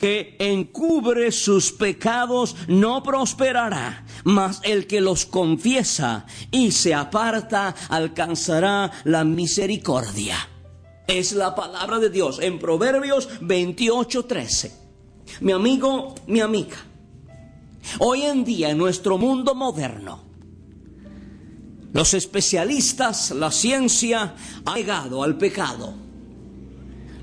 Que encubre sus pecados no prosperará, mas el que los confiesa y se aparta alcanzará la misericordia. Es la palabra de Dios en Proverbios 28:13. Mi amigo, mi amiga, hoy en día en nuestro mundo moderno, los especialistas, la ciencia ha llegado al pecado.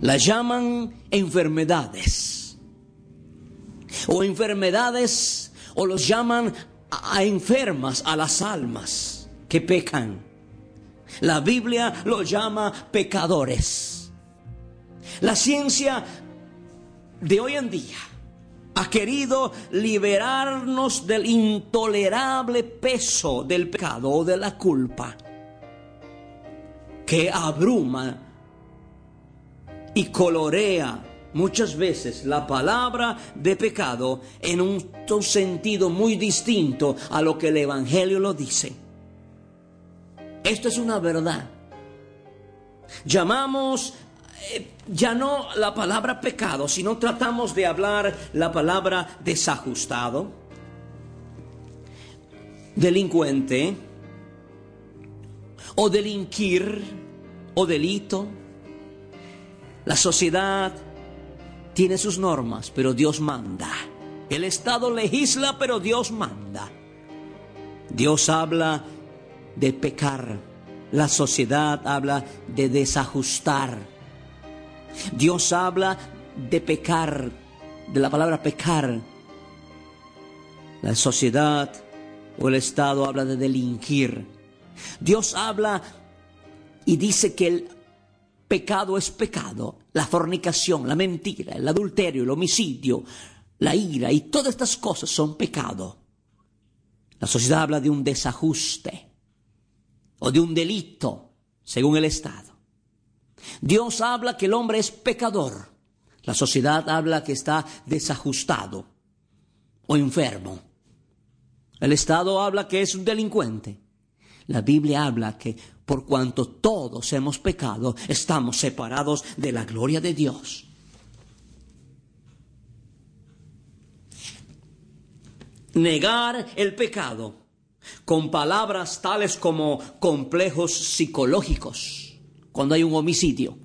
La llaman enfermedades. O enfermedades, o los llaman a enfermas a las almas que pecan. La Biblia lo llama pecadores. La ciencia de hoy en día ha querido liberarnos del intolerable peso del pecado o de la culpa que abruma y colorea muchas veces la palabra de pecado en un sentido muy distinto a lo que el Evangelio lo dice. Esto es una verdad. Llamamos eh, ya no la palabra pecado, sino tratamos de hablar la palabra desajustado, delincuente, o delinquir, o delito. La sociedad tiene sus normas, pero Dios manda. El Estado legisla, pero Dios manda. Dios habla de pecar. La sociedad habla de desajustar. Dios habla de pecar, de la palabra pecar. La sociedad o el Estado habla de delinquir. Dios habla y dice que el pecado es pecado. La fornicación, la mentira, el adulterio, el homicidio, la ira y todas estas cosas son pecado. La sociedad habla de un desajuste o de un delito, según el Estado. Dios habla que el hombre es pecador. La sociedad habla que está desajustado o enfermo. El Estado habla que es un delincuente. La Biblia habla que por cuanto todos hemos pecado, estamos separados de la gloria de Dios. Negar el pecado con palabras tales como complejos psicológicos, cuando hay un homicidio.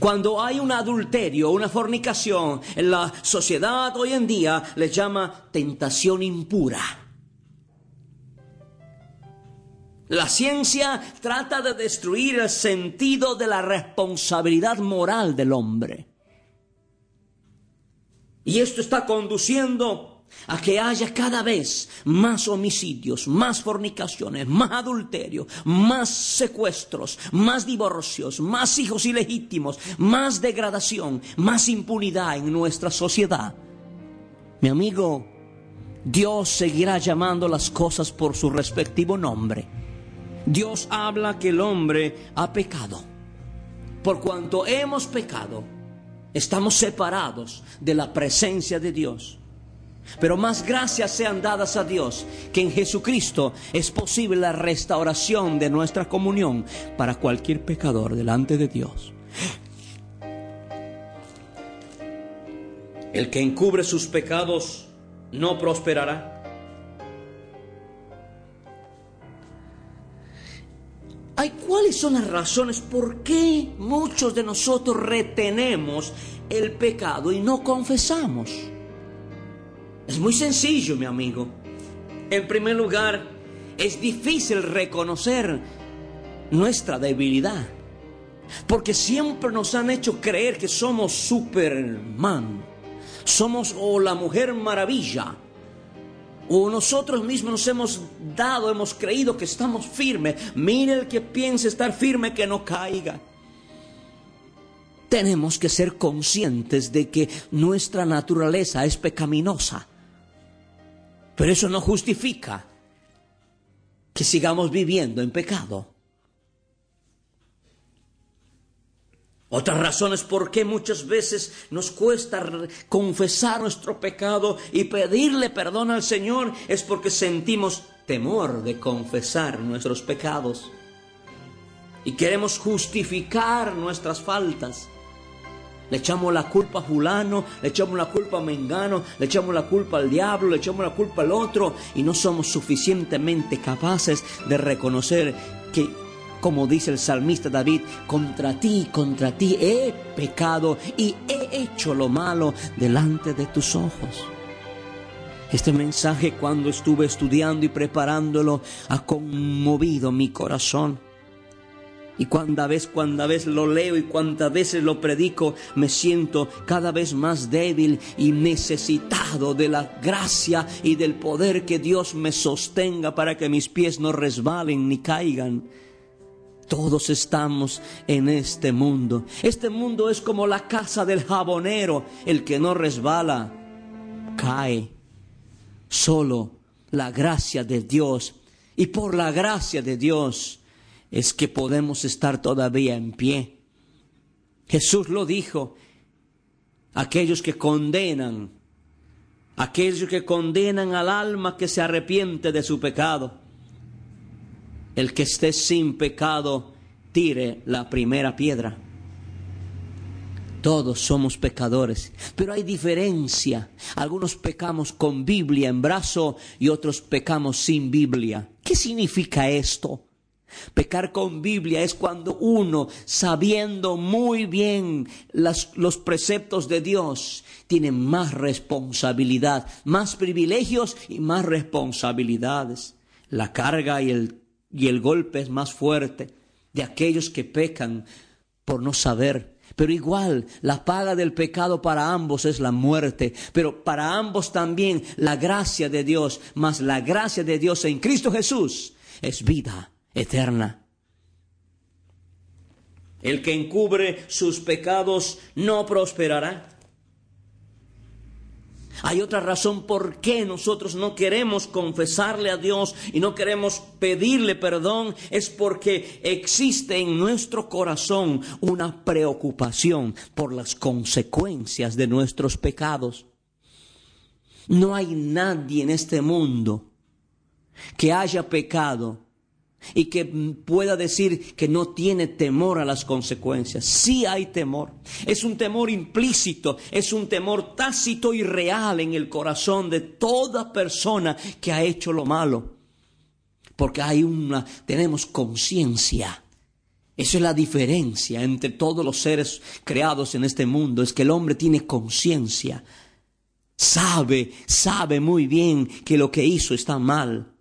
Cuando hay un adulterio, una fornicación, en la sociedad hoy en día le llama tentación impura. La ciencia trata de destruir el sentido de la responsabilidad moral del hombre. Y esto está conduciendo a que haya cada vez más homicidios, más fornicaciones, más adulterios, más secuestros, más divorcios, más hijos ilegítimos, más degradación, más impunidad en nuestra sociedad. Mi amigo, Dios seguirá llamando las cosas por su respectivo nombre. Dios habla que el hombre ha pecado. Por cuanto hemos pecado, estamos separados de la presencia de Dios. Pero más gracias sean dadas a Dios que en Jesucristo es posible la restauración de nuestra comunión para cualquier pecador delante de Dios. El que encubre sus pecados no prosperará. Ay, ¿Cuáles son las razones por qué muchos de nosotros retenemos el pecado y no confesamos? Es muy sencillo, mi amigo. En primer lugar, es difícil reconocer nuestra debilidad. Porque siempre nos han hecho creer que somos Superman. Somos o la mujer maravilla. O nosotros mismos nos hemos dado, hemos creído que estamos firmes. Mire el que piense estar firme que no caiga. Tenemos que ser conscientes de que nuestra naturaleza es pecaminosa. Pero eso no justifica que sigamos viviendo en pecado. Otras razones por qué muchas veces nos cuesta confesar nuestro pecado y pedirle perdón al Señor es porque sentimos temor de confesar nuestros pecados. Y queremos justificar nuestras faltas. Le echamos la culpa a fulano, le echamos la culpa a Mengano, le echamos la culpa al diablo, le echamos la culpa al otro y no somos suficientemente capaces de reconocer que, como dice el salmista David, contra ti, contra ti he pecado y he hecho lo malo delante de tus ojos. Este mensaje cuando estuve estudiando y preparándolo ha conmovido mi corazón y cuánta vez, cuánta vez lo leo y cuántas veces lo predico, me siento cada vez más débil y necesitado de la gracia y del poder que Dios me sostenga para que mis pies no resbalen ni caigan. Todos estamos en este mundo. Este mundo es como la casa del jabonero. El que no resbala, cae. Solo la gracia de Dios. Y por la gracia de Dios, es que podemos estar todavía en pie. Jesús lo dijo, aquellos que condenan, aquellos que condenan al alma que se arrepiente de su pecado. El que esté sin pecado, tire la primera piedra. Todos somos pecadores, pero hay diferencia. Algunos pecamos con Biblia en brazo y otros pecamos sin Biblia. ¿Qué significa esto? Pecar con Biblia es cuando uno, sabiendo muy bien los preceptos de Dios, tiene más responsabilidad, más privilegios y más responsabilidades. La carga y el, y el golpe es más fuerte de aquellos que pecan por no saber. Pero igual, la paga del pecado para ambos es la muerte, pero para ambos también la gracia de Dios, más la gracia de Dios en Cristo Jesús es vida eterna. El que encubre sus pecados no prosperará. Hay otra razón por qué nosotros no queremos confesarle a Dios y no queremos pedirle perdón. Es porque existe en nuestro corazón una preocupación por las consecuencias de nuestros pecados. No hay nadie en este mundo que haya pecado y que pueda decir que no tiene temor a las consecuencias. Sí hay temor. Es un temor implícito, es un temor tácito y real en el corazón de toda persona que ha hecho lo malo. Porque hay una, tenemos conciencia. Esa es la diferencia entre todos los seres creados en este mundo, es que el hombre tiene conciencia. Sabe, sabe muy bien que lo que hizo está mal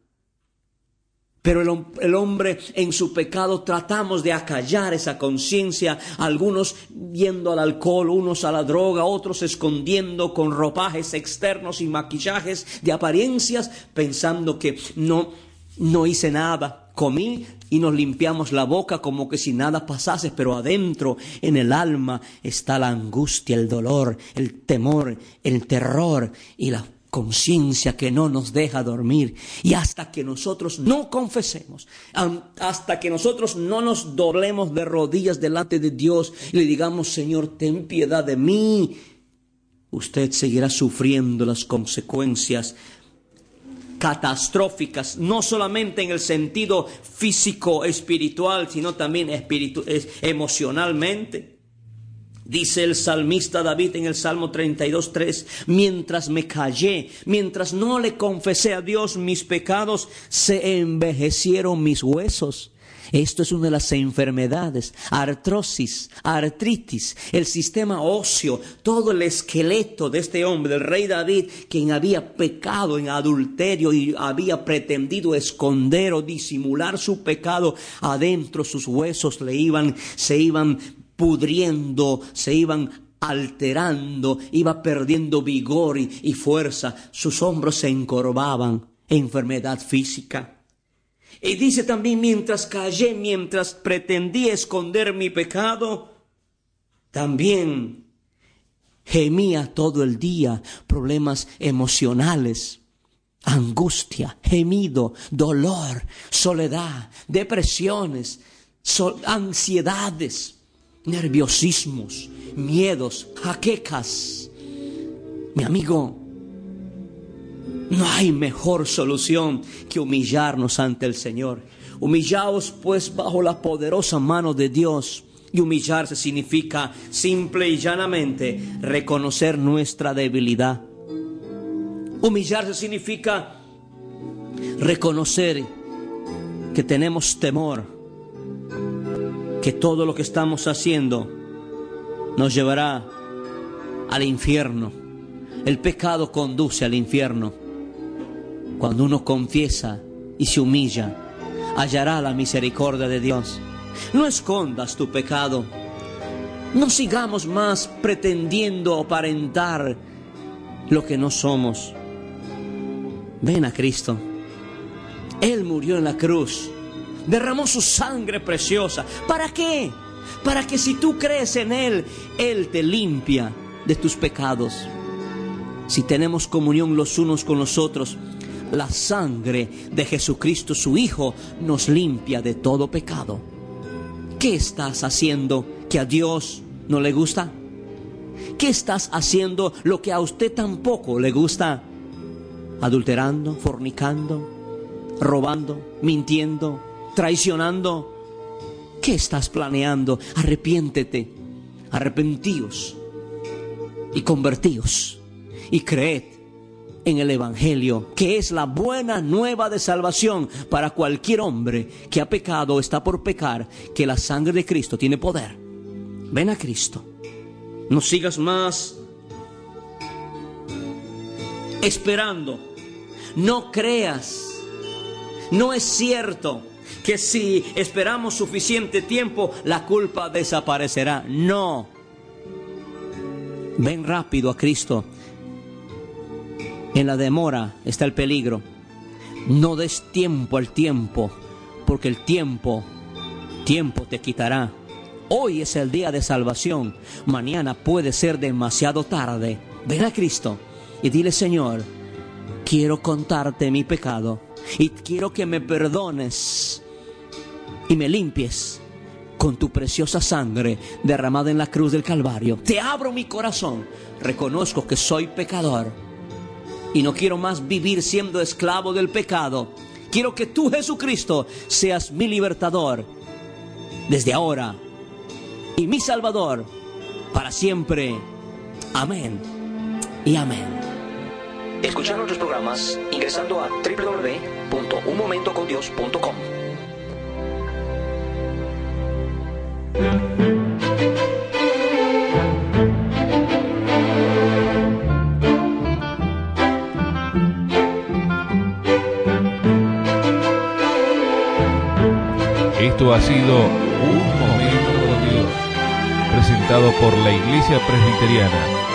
pero el, hombre en su pecado tratamos de acallar esa conciencia, algunos yendo al alcohol, unos a la droga, otros escondiendo con ropajes externos y maquillajes de apariencias, pensando que no, no hice nada. Comí y nos limpiamos la boca como que si nada pasase, pero adentro, en el alma, está la angustia, el dolor, el temor, el terror y la conciencia que no nos deja dormir. Y hasta que nosotros no confesemos, hasta que nosotros no nos doblemos de rodillas delante de Dios y le digamos, Señor, ten piedad de mí, usted seguirá sufriendo las consecuencias catastróficas, no solamente en el sentido físico, espiritual, sino también emocionalmente. Dice el salmista David en el Salmo 32.3, mientras me callé, mientras no le confesé a Dios mis pecados, se envejecieron mis huesos. Esto es una de las enfermedades, artrosis, artritis, el sistema óseo, todo el esqueleto de este hombre, del rey David, quien había pecado en adulterio y había pretendido esconder o disimular su pecado adentro, sus huesos le iban, se iban pudriendo, se iban alterando, iba perdiendo vigor y, fuerza, sus hombros se encorvaban, enfermedad física. Y dice también, mientras callé, mientras pretendí esconder mi pecado, también gemía todo el día, problemas emocionales, angustia, gemido, dolor, soledad, depresiones, ansiedades, nerviosismos, miedos, jaquecas. Mi amigo, no hay mejor solución que humillarnos ante el Señor. Humillaos pues bajo la poderosa mano de Dios. Y humillarse significa simple y llanamente reconocer nuestra debilidad. Humillarse significa reconocer que tenemos temor, que todo lo que estamos haciendo nos llevará al infierno. El pecado conduce al infierno. Cuando uno confiesa y se humilla, hallará la misericordia de Dios. No escondas tu pecado. No sigamos más pretendiendo aparentar lo que no somos. Ven a Cristo. Él murió en la cruz derramó su sangre preciosa. ¿Para qué? Para que si tú crees en Él, Él te limpia de tus pecados. Si tenemos comunión los unos con los otros, la sangre de Jesucristo, su Hijo, nos limpia de todo pecado. ¿Qué estás haciendo que a Dios no le gusta? ¿Qué estás haciendo lo que a usted tampoco le gusta? Adulterando, fornicando, robando, mintiendo, traicionando. ¿Qué estás planeando? Arrepiéntete, arrepentíos y convertíos y creed en el Evangelio, que es la buena nueva de salvación para cualquier hombre que ha pecado o está por pecar, que la sangre de Cristo tiene poder. Ven a Cristo. No sigas más esperando. No creas. No es cierto que si esperamos suficiente tiempo, la culpa desaparecerá. No. Ven rápido a Cristo. En la demora está el peligro. No des tiempo al tiempo, porque el tiempo, tiempo te quitará. Hoy es el día de salvación. Mañana puede ser demasiado tarde. Ven a Cristo y dile, Señor, quiero contarte mi pecado y quiero que me perdones y me limpies con tu preciosa sangre derramada en la cruz del Calvario. Te abro mi corazón, reconozco que soy pecador y no quiero más vivir siendo esclavo del pecado. Quiero que tú, Jesucristo, seas mi libertador desde ahora y mi Salvador para siempre. Amén y amén. Escuchar nuestros programas ingresando a www.unmomentocondios.com. Esto ha sido Un Momento con Dios, presentado por la Iglesia Presbiteriana,